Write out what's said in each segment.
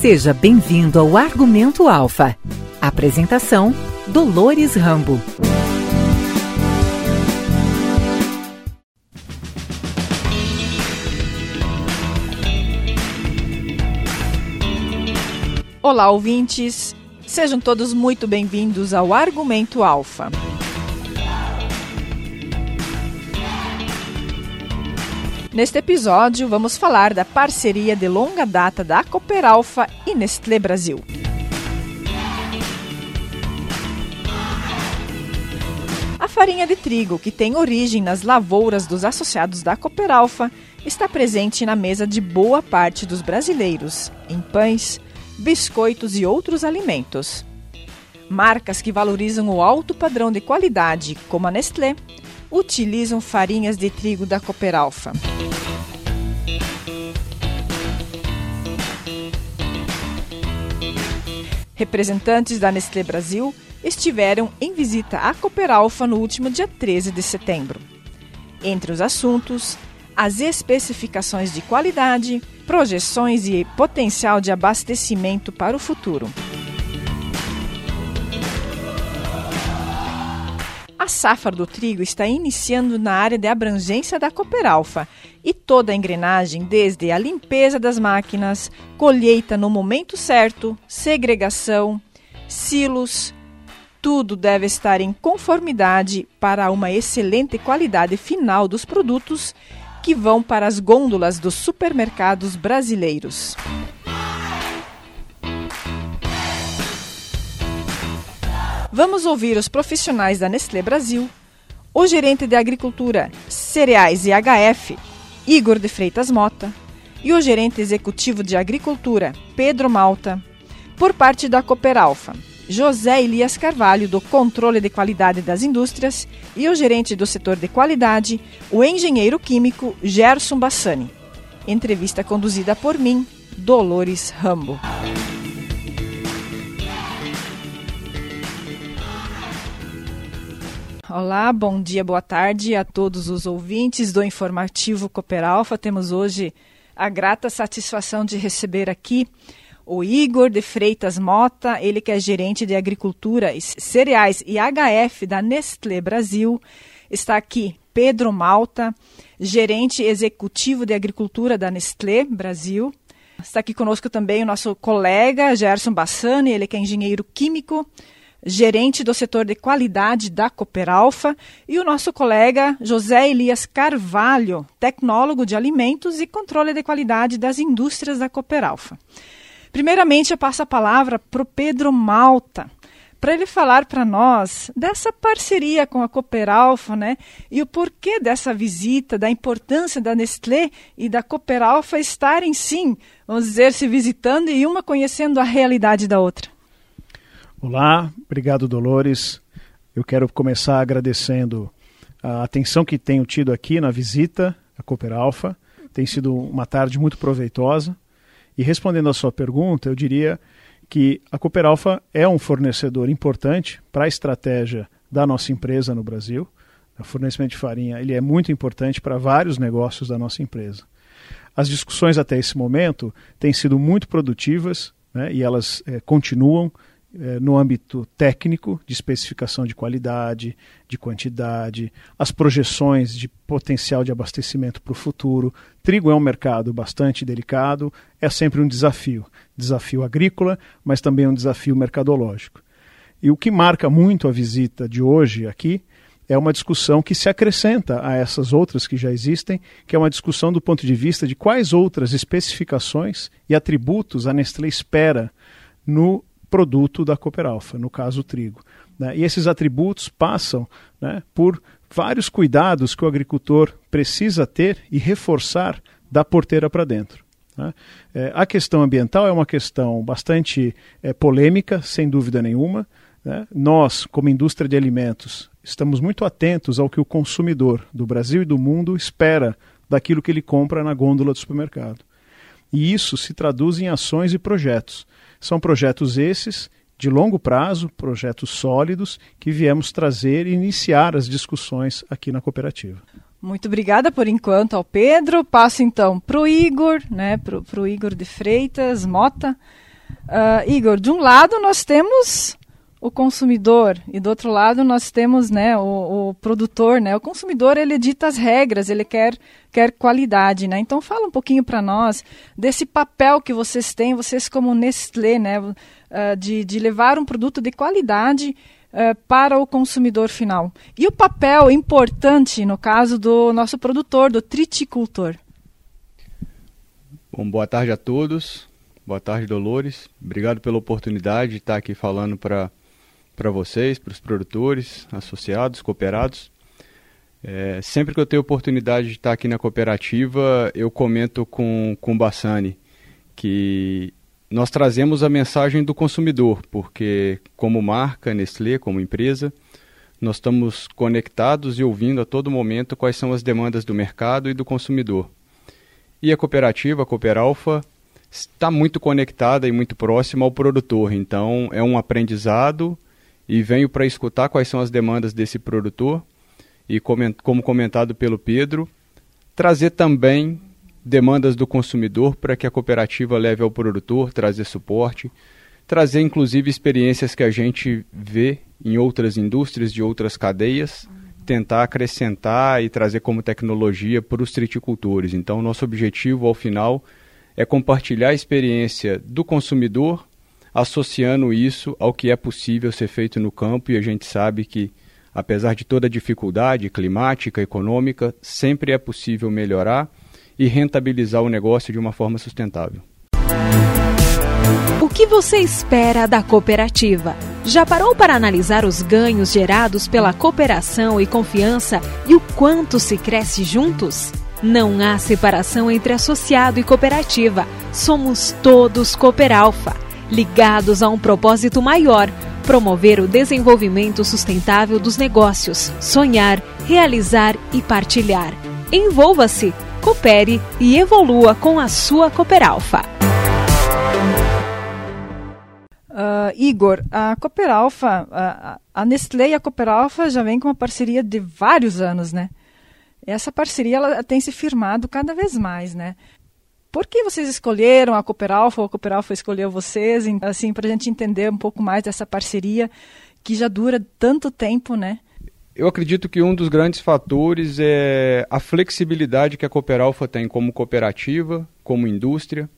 Seja bem-vindo ao Argumento Alfa. Apresentação: Dolores Rambo. Olá, ouvintes. Sejam todos muito bem-vindos ao Argumento Alfa. Neste episódio, vamos falar da parceria de longa data da Cooperalfa e Nestlé Brasil. A farinha de trigo, que tem origem nas lavouras dos associados da Cooperalfa, está presente na mesa de boa parte dos brasileiros, em pães, biscoitos e outros alimentos. Marcas que valorizam o alto padrão de qualidade, como a Nestlé, utilizam farinhas de trigo da Cooperalfa. Representantes da Nestlé Brasil estiveram em visita à Cooperalfa no último dia 13 de setembro. Entre os assuntos, as especificações de qualidade, projeções e potencial de abastecimento para o futuro. A safra do trigo está iniciando na área de abrangência da Cooperalfa e toda a engrenagem, desde a limpeza das máquinas, colheita no momento certo, segregação, silos, tudo deve estar em conformidade para uma excelente qualidade final dos produtos que vão para as gôndolas dos supermercados brasileiros. Vamos ouvir os profissionais da Nestlé Brasil, o gerente de Agricultura, Cereais e HF, Igor de Freitas Mota, e o gerente executivo de Agricultura, Pedro Malta, por parte da Cooperalfa, José Elias Carvalho, do Controle de Qualidade das Indústrias, e o gerente do setor de qualidade, o engenheiro químico Gerson Bassani. Entrevista conduzida por mim, Dolores Rambo. Olá, bom dia, boa tarde a todos os ouvintes do Informativo Cooperalfa. Temos hoje a grata satisfação de receber aqui o Igor de Freitas Mota, ele que é gerente de agricultura, cereais e HF da Nestlé Brasil. Está aqui Pedro Malta, gerente executivo de agricultura da Nestlé Brasil. Está aqui conosco também o nosso colega Gerson Bassani, ele que é engenheiro químico gerente do setor de qualidade da Cooperalfa, e o nosso colega José Elias Carvalho, tecnólogo de alimentos e controle de qualidade das indústrias da Cooperalfa. Primeiramente, eu passo a palavra para o Pedro Malta, para ele falar para nós dessa parceria com a Cooperalfa, né? E o porquê dessa visita, da importância da Nestlé e da Cooperalfa estarem, sim, vamos dizer, se visitando e uma conhecendo a realidade da outra. Olá, obrigado Dolores. Eu quero começar agradecendo a atenção que tenho tido aqui na visita à Cooper Alpha. Tem sido uma tarde muito proveitosa. E respondendo à sua pergunta, eu diria que a Cooper Alpha é um fornecedor importante para a estratégia da nossa empresa no Brasil. O fornecimento de farinha ele é muito importante para vários negócios da nossa empresa. As discussões até esse momento têm sido muito produtivas né, e elas é, continuam no âmbito técnico, de especificação de qualidade, de quantidade, as projeções de potencial de abastecimento para o futuro. Trigo é um mercado bastante delicado, é sempre um desafio. Desafio agrícola, mas também um desafio mercadológico. E o que marca muito a visita de hoje aqui é uma discussão que se acrescenta a essas outras que já existem, que é uma discussão do ponto de vista de quais outras especificações e atributos a Nestlé espera no produto da Cooperalfa, no caso o trigo. Né? E esses atributos passam né, por vários cuidados que o agricultor precisa ter e reforçar da porteira para dentro. Né? É, a questão ambiental é uma questão bastante é, polêmica, sem dúvida nenhuma. Né? Nós, como indústria de alimentos, estamos muito atentos ao que o consumidor do Brasil e do mundo espera daquilo que ele compra na gôndola do supermercado. E isso se traduz em ações e projetos. São projetos esses de longo prazo, projetos sólidos, que viemos trazer e iniciar as discussões aqui na cooperativa. Muito obrigada por enquanto ao Pedro. Passo então para o Igor, né, para o Igor de Freitas Mota. Uh, Igor, de um lado nós temos o consumidor e do outro lado nós temos né, o, o, produtor, né? O consumidor ele dita as regras, ele quer, quer qualidade, né? Então fala um pouquinho para nós desse papel que vocês têm, vocês como Nestlé, né? Uh, de, de levar um produto de qualidade uh, para o consumidor final. E o papel importante no caso do nosso produtor, do triticultor. Bom, boa tarde a todos. Boa tarde, Dolores. Obrigado pela oportunidade de estar aqui falando para para vocês, para os produtores, associados, cooperados. É, sempre que eu tenho oportunidade de estar aqui na cooperativa, eu comento com, com o Bassani que nós trazemos a mensagem do consumidor, porque como marca Nestlé, como empresa, nós estamos conectados e ouvindo a todo momento quais são as demandas do mercado e do consumidor. E a cooperativa, a Cooperalfa, está muito conectada e muito próxima ao produtor, então é um aprendizado e venho para escutar quais são as demandas desse produtor e, como comentado pelo Pedro, trazer também demandas do consumidor para que a cooperativa leve ao produtor, trazer suporte, trazer inclusive experiências que a gente vê em outras indústrias, de outras cadeias, tentar acrescentar e trazer como tecnologia para os triticultores. Então, nosso objetivo ao final é compartilhar a experiência do consumidor associando isso ao que é possível ser feito no campo e a gente sabe que, apesar de toda a dificuldade climática, econômica, sempre é possível melhorar e rentabilizar o negócio de uma forma sustentável. O que você espera da cooperativa? Já parou para analisar os ganhos gerados pela cooperação e confiança e o quanto se cresce juntos? Não há separação entre associado e cooperativa. Somos todos Cooperalfa ligados a um propósito maior promover o desenvolvimento sustentável dos negócios, sonhar, realizar e partilhar. Envolva-se, coopere e evolua com a sua Cooperalfa. Uh, Igor, a Cooperalfa, a, a Nestlé e a Cooperalfa já vem com uma parceria de vários anos, né? Essa parceria ela tem se firmado cada vez mais, né? Por que vocês escolheram a Cooperalfa ou a Cooperalfa escolheu vocês? Assim, para a gente entender um pouco mais dessa parceria que já dura tanto tempo, né? Eu acredito que um dos grandes fatores é a flexibilidade que a Cooperalfa tem como cooperativa, como indústria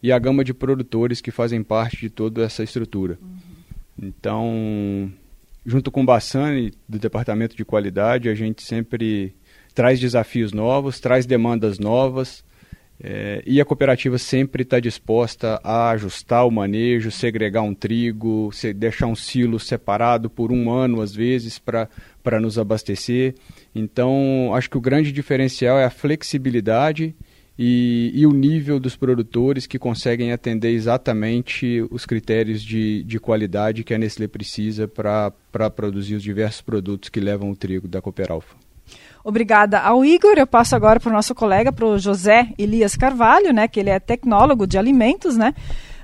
e a gama de produtores que fazem parte de toda essa estrutura. Uhum. Então, junto com o Bassani, do Departamento de Qualidade, a gente sempre traz desafios novos, traz demandas novas, é, e a cooperativa sempre está disposta a ajustar o manejo, segregar um trigo, se, deixar um silo separado por um ano, às vezes, para nos abastecer. Então, acho que o grande diferencial é a flexibilidade e, e, o nível dos produtores que conseguem atender exatamente os critérios de, de qualidade que a Nestlé precisa para produzir os diversos produtos que levam o trigo da Cooperalfa. Obrigada ao Igor. Eu passo agora para o nosso colega, para o José Elias Carvalho, né, que ele é tecnólogo de alimentos, né?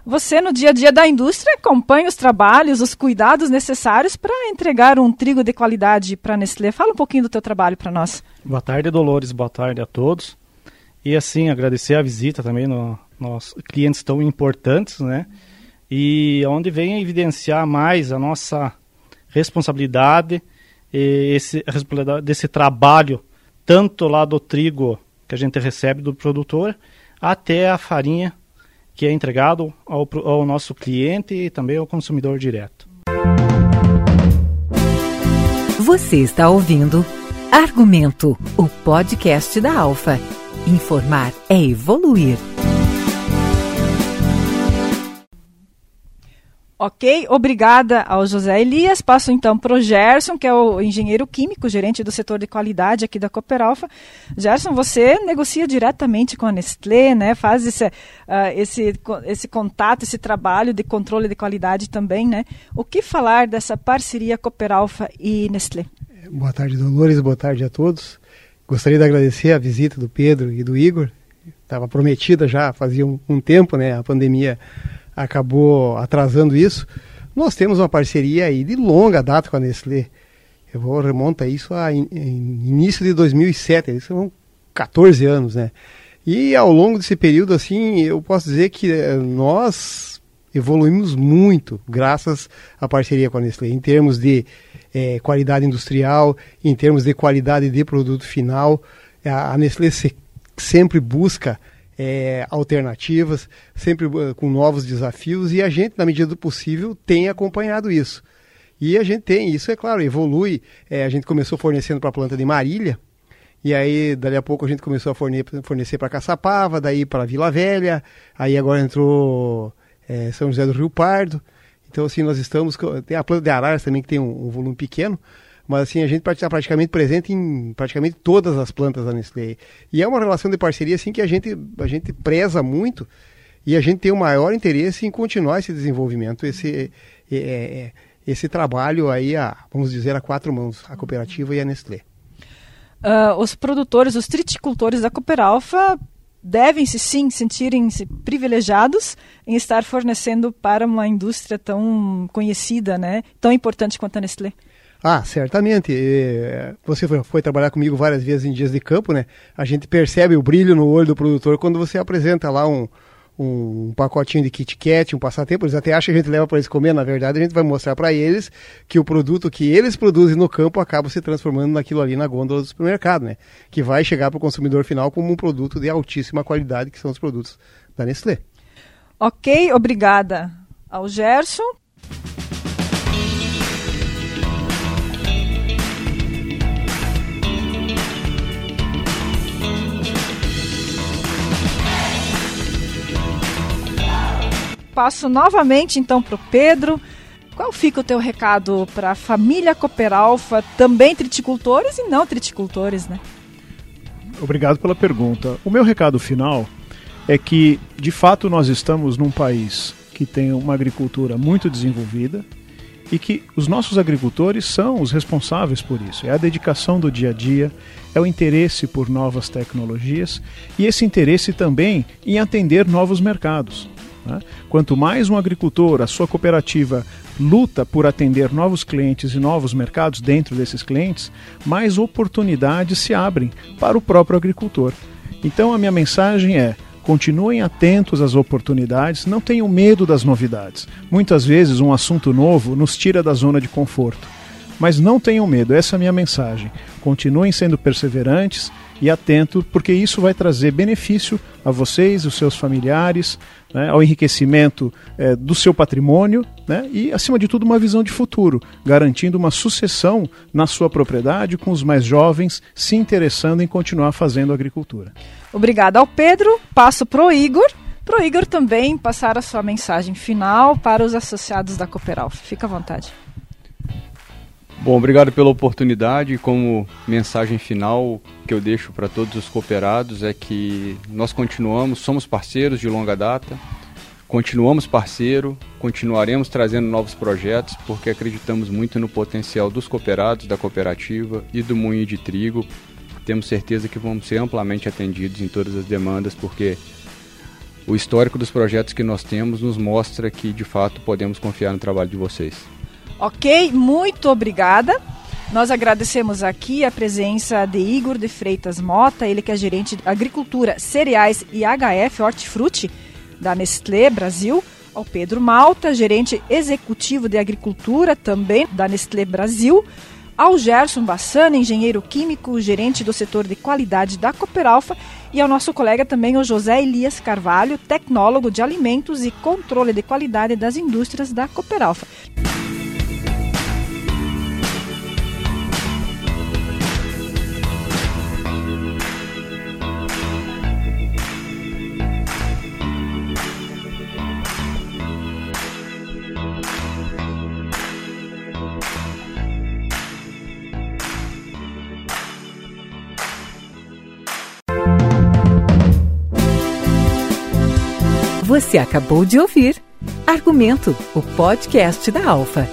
Você, no dia a dia da indústria, acompanha os trabalhos, os cuidados necessários para entregar um trigo de qualidade para a Nestlé. Fala um pouquinho do teu trabalho para nós. Boa tarde, Dolores. Boa tarde a todos. E assim, agradecer a visita também no, nos clientes tão importantes, né? E onde vem evidenciar mais a nossa responsabilidade esse, a responsabilidade desse trabalho, tanto lá do trigo que a gente recebe do produtor, até a farinha que é entregado ao, ao nosso cliente e também ao consumidor direto. Você está ouvindo Argumento, o podcast da Alfa. Informar é evoluir. Ok, obrigada ao José Elias. Passo então para o Gerson, que é o engenheiro químico, gerente do setor de qualidade aqui da Cooperalfa. Gerson, você negocia diretamente com a Nestlé, né? faz esse, uh, esse, esse contato, esse trabalho de controle de qualidade também. Né? O que falar dessa parceria Cooperalfa e Nestlé? Boa tarde, Dolores, boa tarde a todos. Gostaria de agradecer a visita do Pedro e do Igor. Estava prometida já fazia um, um tempo, né? A pandemia acabou atrasando isso. Nós temos uma parceria aí de longa data com a Nestlé. Eu vou remonta isso a in, in, início de 2007, isso são 14 anos, né? E ao longo desse período, assim, eu posso dizer que eh, nós evoluímos muito graças à parceria com a Nestlé, em termos de é, qualidade industrial, em termos de qualidade de produto final. A, a Nestlé se, sempre busca é, alternativas, sempre uh, com novos desafios, e a gente, na medida do possível, tem acompanhado isso. E a gente tem, isso é claro, evolui. É, a gente começou fornecendo para a planta de Marília, e aí, dali a pouco, a gente começou a fornecer, fornecer para Caçapava, daí para Vila Velha, aí agora entrou é, São José do Rio Pardo. Então, assim, nós estamos. Tem a planta de Araras também, que tem um, um volume pequeno, mas assim, a gente está praticamente presente em praticamente todas as plantas da Nestlé. E é uma relação de parceria assim que a gente, a gente preza muito e a gente tem o maior interesse em continuar esse desenvolvimento, esse, é, é esse trabalho aí, a, vamos dizer, a quatro mãos, a cooperativa e a Nestlé. Uh, os produtores, os triticultores da Cooperalfa devem se sim sentirem-se privilegiados em estar fornecendo para uma indústria tão conhecida, né, tão importante quanto a Nestlé. Ah, certamente. Você foi, foi, trabalhar comigo várias vezes em dias de campo, né? A gente percebe o brilho no olho do produtor quando você apresenta lá um, um pacotinho de Kit Kat, um passatempo, eles até acham que a gente leva para eles comer, na verdade a gente vai mostrar para eles que o produto que eles produzem no campo acaba se transformando naquilo ali na gôndola do supermercado, né? Que vai chegar para o consumidor final como um produto de altíssima qualidade, que são os produtos da Nestlé. Ok, obrigada ao Gerson. Passo novamente então para o Pedro. Qual fica o teu recado para a família Cooperalfa, também triticultores e não triticultores, né? Obrigado pela pergunta. O meu recado final é que, de fato, nós estamos num país que tem uma agricultura muito desenvolvida e que os nossos agricultores são os responsáveis por isso. É a dedicação do dia a dia, é o interesse por novas tecnologias e esse interesse também em atender novos mercados. Né? Quanto mais um agricultor, a sua cooperativa, luta por atender novos clientes e novos mercados dentro desses clientes, mais oportunidades se abrem para o próprio agricultor. Então a minha mensagem é: continuem atentos às oportunidades, não tenham medo das novidades. Muitas vezes um assunto novo nos tira da zona de conforto. Mas não tenham medo, essa é a minha mensagem. Continuem sendo perseverantes e atentos, porque isso vai trazer benefício a vocês, os seus familiares, né, ao enriquecimento é, do seu patrimônio né, e, acima de tudo, uma visão de futuro, garantindo uma sucessão na sua propriedade com os mais jovens se interessando em continuar fazendo agricultura. Obrigada ao Pedro. Passo para o Igor. Para o Igor também passar a sua mensagem final para os associados da Cooperal. Fica à vontade. Bom, obrigado pela oportunidade. Como mensagem final que eu deixo para todos os cooperados é que nós continuamos, somos parceiros de longa data, continuamos parceiro, continuaremos trazendo novos projetos porque acreditamos muito no potencial dos cooperados, da cooperativa e do moinho de trigo. Temos certeza que vamos ser amplamente atendidos em todas as demandas porque o histórico dos projetos que nós temos nos mostra que de fato podemos confiar no trabalho de vocês. Ok, muito obrigada. Nós agradecemos aqui a presença de Igor de Freitas Mota, ele que é gerente de Agricultura, Cereais e HF Hortifruti da Nestlé Brasil, ao Pedro Malta, gerente executivo de Agricultura também da Nestlé Brasil, ao Gerson Bassana, engenheiro químico, gerente do setor de qualidade da Cooperalfa, e ao nosso colega também o José Elias Carvalho, tecnólogo de alimentos e controle de qualidade das indústrias da Cooperalfa. Você acabou de ouvir Argumento, o podcast da Alfa.